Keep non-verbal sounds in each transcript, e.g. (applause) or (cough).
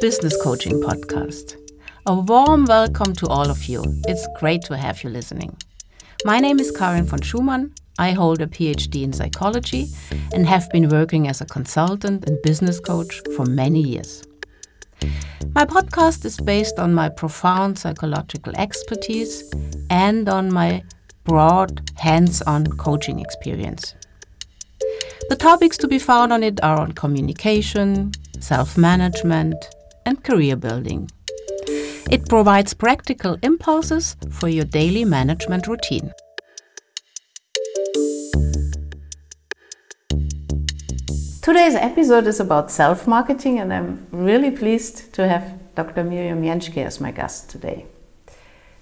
Business Coaching Podcast. A warm welcome to all of you. It's great to have you listening. My name is Karin von Schumann. I hold a PhD in psychology and have been working as a consultant and business coach for many years. My podcast is based on my profound psychological expertise and on my broad hands on coaching experience. The topics to be found on it are on communication, self management, and career building. It provides practical impulses for your daily management routine. Today's episode is about self marketing, and I'm really pleased to have Dr. Miriam Jenschke as my guest today.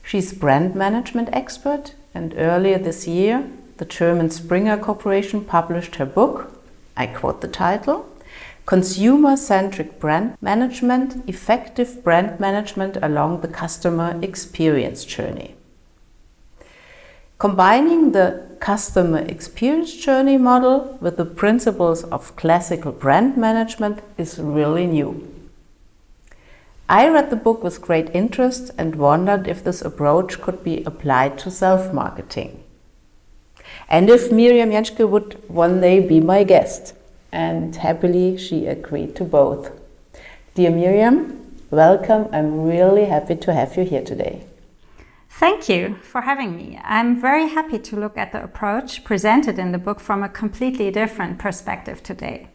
She's brand management expert, and earlier this year, the German Springer Corporation published her book. I quote the title Consumer centric brand management, effective brand management along the customer experience journey. Combining the customer experience journey model with the principles of classical brand management is really new. I read the book with great interest and wondered if this approach could be applied to self marketing. And if Miriam Jenschke would one day be my guest and happily she agreed to both. Dear Miriam, welcome. I'm really happy to have you here today. Thank you for having me. I'm very happy to look at the approach presented in the book from a completely different perspective today.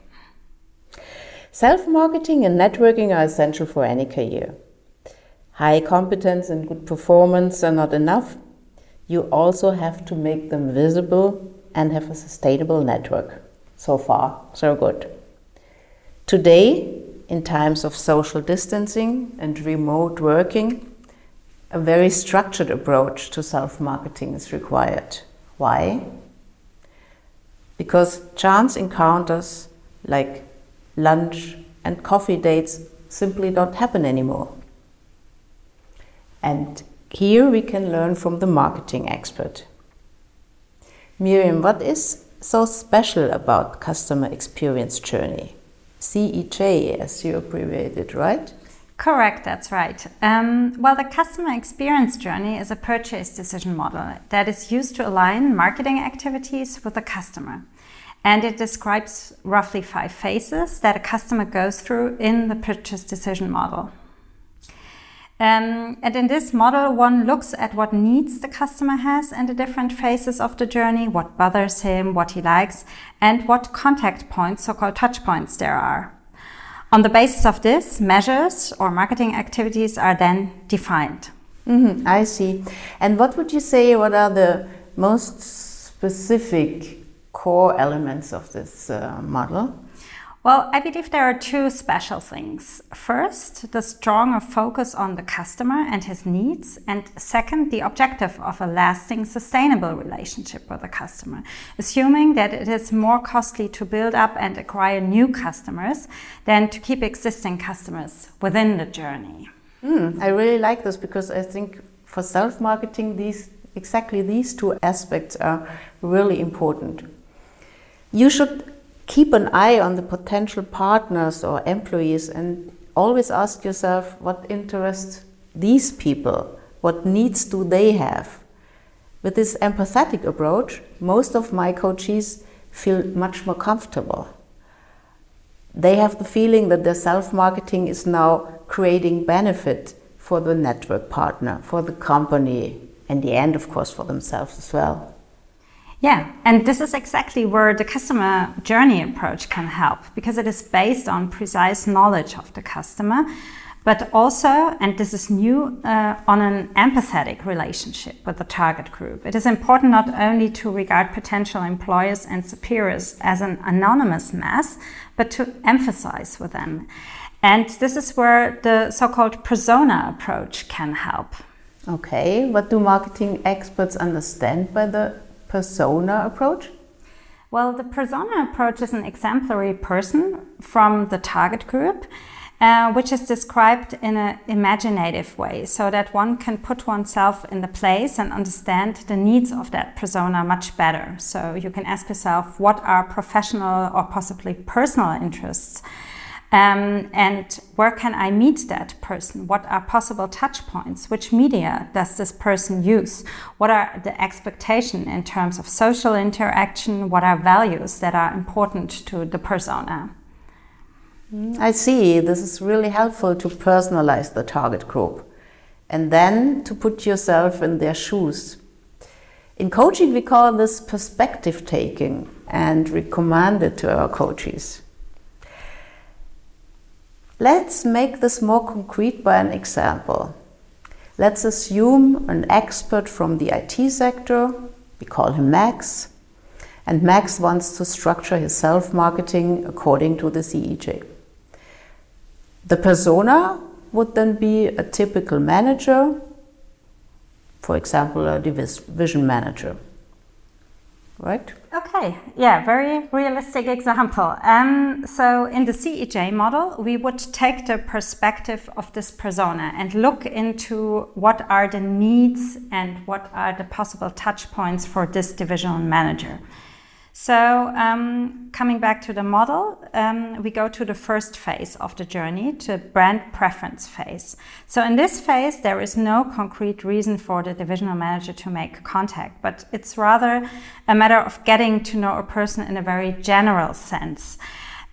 Self marketing and networking are essential for any career. High competence and good performance are not enough. You also have to make them visible and have a sustainable network. So far, so good. Today, in times of social distancing and remote working, a very structured approach to self marketing is required. Why? Because chance encounters like lunch and coffee dates simply don't happen anymore. And here we can learn from the marketing expert. Miriam, what is so special about customer experience journey? CEJ, as you abbreviated, right? Correct, that's right. Um, well, the customer experience journey is a purchase decision model that is used to align marketing activities with the customer. And it describes roughly five phases that a customer goes through in the purchase decision model. Um, and in this model, one looks at what needs the customer has in the different phases of the journey, what bothers him, what he likes, and what contact points, so-called touch points there are. On the basis of this, measures or marketing activities are then defined. Mm-hmm, I see. And what would you say, what are the most specific core elements of this uh, model? Well, I believe there are two special things. First, the stronger focus on the customer and his needs, and second, the objective of a lasting, sustainable relationship with the customer, assuming that it is more costly to build up and acquire new customers than to keep existing customers within the journey. Mm, I really like this because I think for self marketing, these exactly these two aspects are really important. You should keep an eye on the potential partners or employees and always ask yourself what interests these people, what needs do they have. With this empathetic approach, most of my coaches feel much more comfortable. They have the feeling that their self marketing is now creating benefit for the network partner, for the company, and the end, of course, for themselves as well. Yeah, and this is exactly where the customer journey approach can help because it is based on precise knowledge of the customer, but also, and this is new, uh, on an empathetic relationship with the target group. It is important not only to regard potential employers and superiors as an anonymous mass, but to emphasize with them. And this is where the so called persona approach can help. Okay, what do marketing experts understand by the persona approach? Well, the persona approach is an exemplary person from the target group, uh, which is described in an imaginative way so that one can put oneself in the place and understand the needs of that persona much better. So you can ask yourself what are professional or possibly personal interests. Um, and where can I meet that person? What are possible touch points? Which media does this person use? What are the expectations in terms of social interaction? What are values that are important to the persona? I see. This is really helpful to personalize the target group and then to put yourself in their shoes. In coaching, we call this perspective taking and recommend it to our coaches. Let's make this more concrete by an example. Let's assume an expert from the IT sector, we call him Max, and Max wants to structure his self marketing according to the CEJ. The persona would then be a typical manager, for example, a division manager. Right? Okay, yeah, very realistic example. Um, so, in the CEJ model, we would take the perspective of this persona and look into what are the needs and what are the possible touch points for this divisional manager. So, um, coming back to the model, um, we go to the first phase of the journey, to brand preference phase. So, in this phase, there is no concrete reason for the divisional manager to make contact, but it's rather a matter of getting to know a person in a very general sense.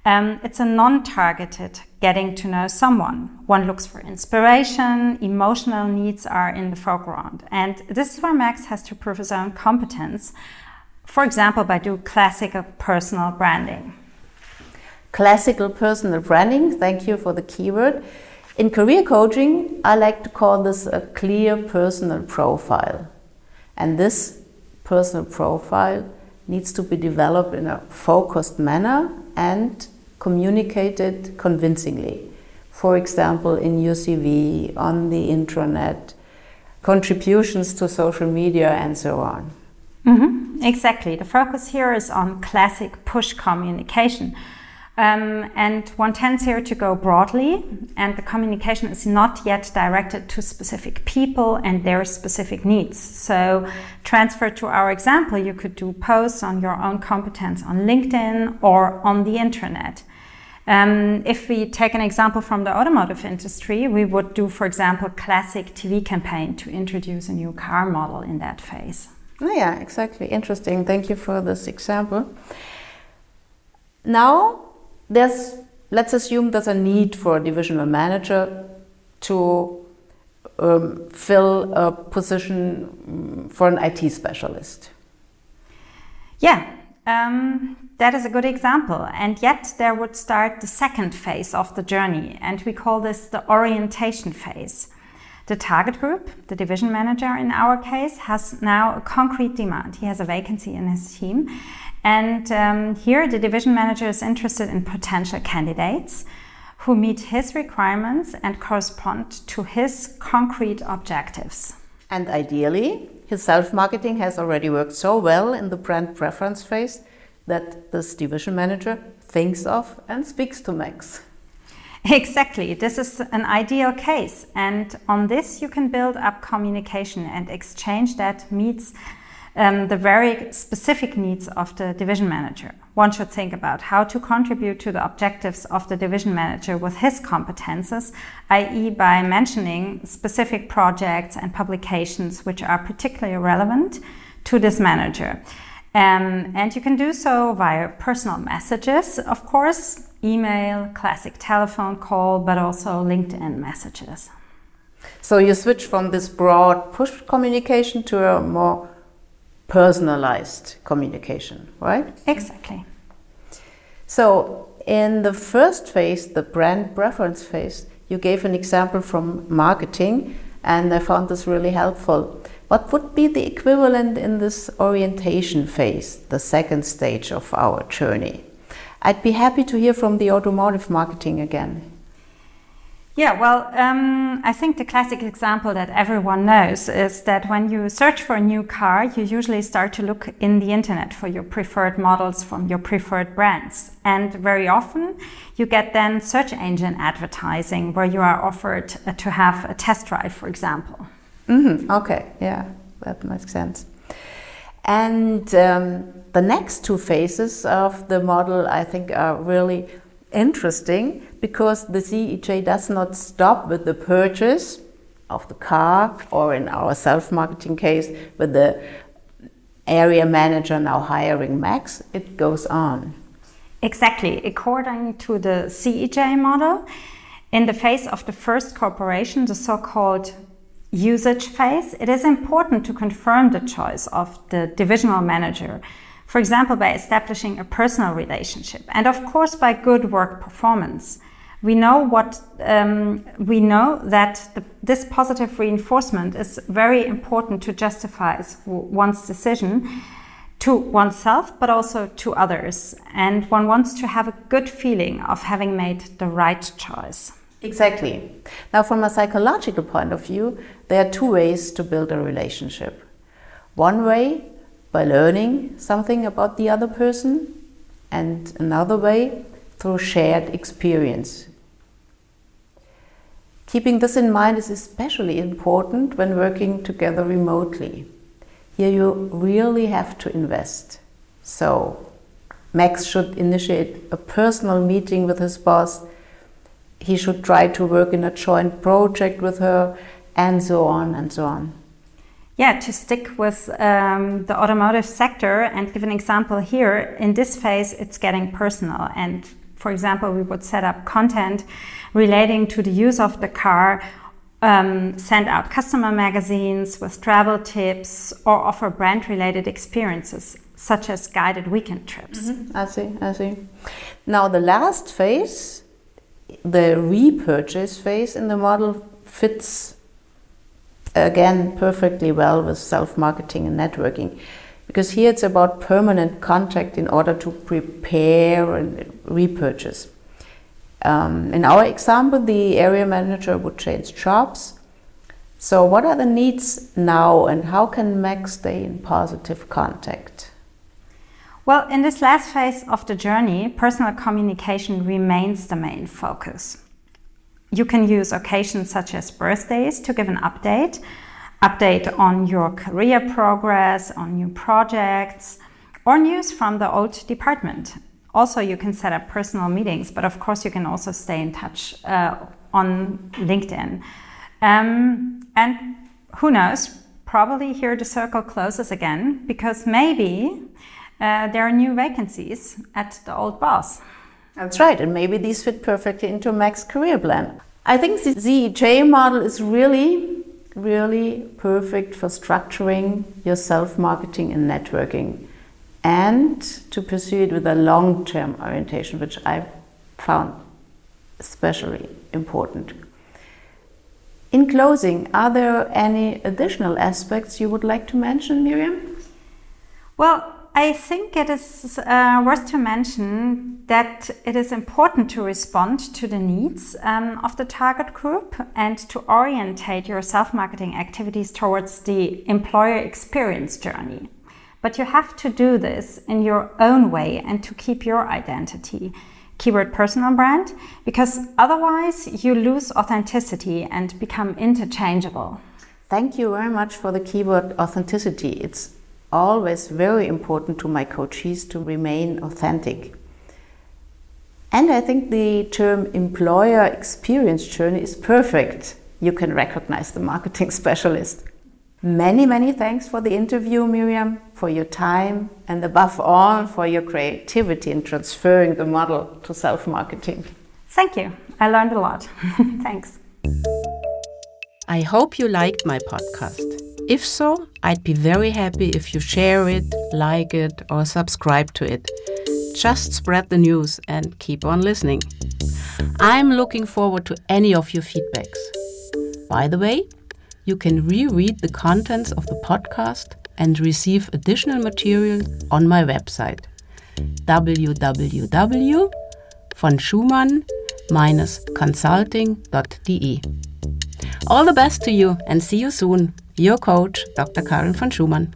Um, it's a non targeted getting to know someone. One looks for inspiration, emotional needs are in the foreground. And this is where Max has to prove his own competence for example, by doing classical personal branding. Classical personal branding, thank you for the keyword. In career coaching, I like to call this a clear personal profile. And this personal profile needs to be developed in a focused manner and communicated convincingly. For example, in your CV, on the intranet, contributions to social media, and so on. Mm-hmm. Exactly. The focus here is on classic push communication. Um, and one tends here to go broadly, and the communication is not yet directed to specific people and their specific needs. So, transfer to our example, you could do posts on your own competence on LinkedIn or on the internet. Um, if we take an example from the automotive industry, we would do, for example, classic TV campaign to introduce a new car model in that phase. Oh, yeah, exactly. Interesting. Thank you for this example. Now, there's let's assume there's a need for a divisional manager to um, fill a position mm, for an IT specialist. Yeah, um, that is a good example. And yet, there would start the second phase of the journey, and we call this the orientation phase. The target group, the division manager in our case, has now a concrete demand. He has a vacancy in his team. And um, here, the division manager is interested in potential candidates who meet his requirements and correspond to his concrete objectives. And ideally, his self marketing has already worked so well in the brand preference phase that this division manager thinks of and speaks to Max. (laughs) Exactly. This is an ideal case. And on this, you can build up communication and exchange that meets um, the very specific needs of the division manager. One should think about how to contribute to the objectives of the division manager with his competences, i.e., by mentioning specific projects and publications which are particularly relevant to this manager. Um, and you can do so via personal messages, of course, email, classic telephone call, but also LinkedIn messages. So you switch from this broad push communication to a more personalized communication, right? Exactly. So in the first phase, the brand preference phase, you gave an example from marketing, and I found this really helpful. What would be the equivalent in this orientation phase, the second stage of our journey? I'd be happy to hear from the automotive marketing again. Yeah, well, um, I think the classic example that everyone knows is that when you search for a new car, you usually start to look in the internet for your preferred models from your preferred brands. And very often you get then search engine advertising where you are offered uh, to have a test drive, for example. Mm-hmm. Okay, yeah, that makes sense. And um, the next two phases of the model, I think, are really interesting. because the CEJ does not stop with the purchase of the car, or in our self marketing case, with the area manager now hiring Max, it goes on. Exactly. According to the CEJ model, in the phase of the first corporation, the so called usage phase, it is important to confirm the choice of the divisional manager. For example, by establishing a personal relationship and, of course, by good work performance. We know what um, we know that the, this positive reinforcement is very important to justify one's decision to oneself, but also to others. And one wants to have a good feeling of having made the right choice. Exactly. Now, from a psychological point of view, there are two ways to build a relationship. One way, by learning something about the other person, and another way, through shared experience. Keeping this in mind is especially important when working together remotely. Here you really have to invest. So, Max should initiate a personal meeting with his boss he should try to work in a joint project with her, and so on and so on. Yeah, to stick with um, the automotive sector and give an example here, in this phase it's getting personal. And for example, we would set up content relating to the use of the car, um, send out customer magazines with travel tips, or offer brand related experiences such as guided weekend trips. Mm -hmm. I see, I see. Now, the last phase the repurchase phase in the model fits again perfectly well with self marketing and networking because here it's about permanent contact in order to prepare and repurchase. Um, in our example, the area manager would change jobs. So, what are the needs now, and how can Max stay in positive contact? Well, in this last phase of the journey, personal communication remains the main focus. You can use occasions such as birthdays to give an update, update on your career progress, on new projects, or news from the old department. Also, you can set up personal meetings, but of course, you can also stay in touch uh, on LinkedIn. Um, and who knows, probably here the circle closes again because maybe uh, there are new vacancies at the old boss. That's right, and maybe these fit perfectly into Max's career plan. I think the CEJ model is really, really perfect for structuring your self marketing and networking and to pursue it with a long term orientation, which I found especially important. In closing, are there any additional aspects you would like to mention, Miriam? Well, I think it is uh, worth to mention that it is important to respond to the needs um, of the target group and to orientate your self marketing activities towards the employer experience journey. But you have to do this in your own way and to keep your identity. Keyword personal brand, because otherwise you lose authenticity and become interchangeable. Thank you very much for the keyword authenticity. It's always very important to my coaches to remain authentic. And I think the term employer experience journey is perfect. You can recognize the marketing (laughs) specialist. Many, many thanks for the interview, Miriam, for your time, and above all, for your creativity in transferring the model to self marketing. Thank you. I learned a lot. (laughs) thanks. I hope you liked my podcast. If so, I'd be very happy if you share it, like it, or subscribe to it. Just spread the news and keep on listening. I'm looking forward to any of your feedbacks. By the way, you can reread the contents of the podcast and receive additional material on my website www.von-consulting.de. All the best to you and see you soon. Your Coach, Dr. Karin von Schumann.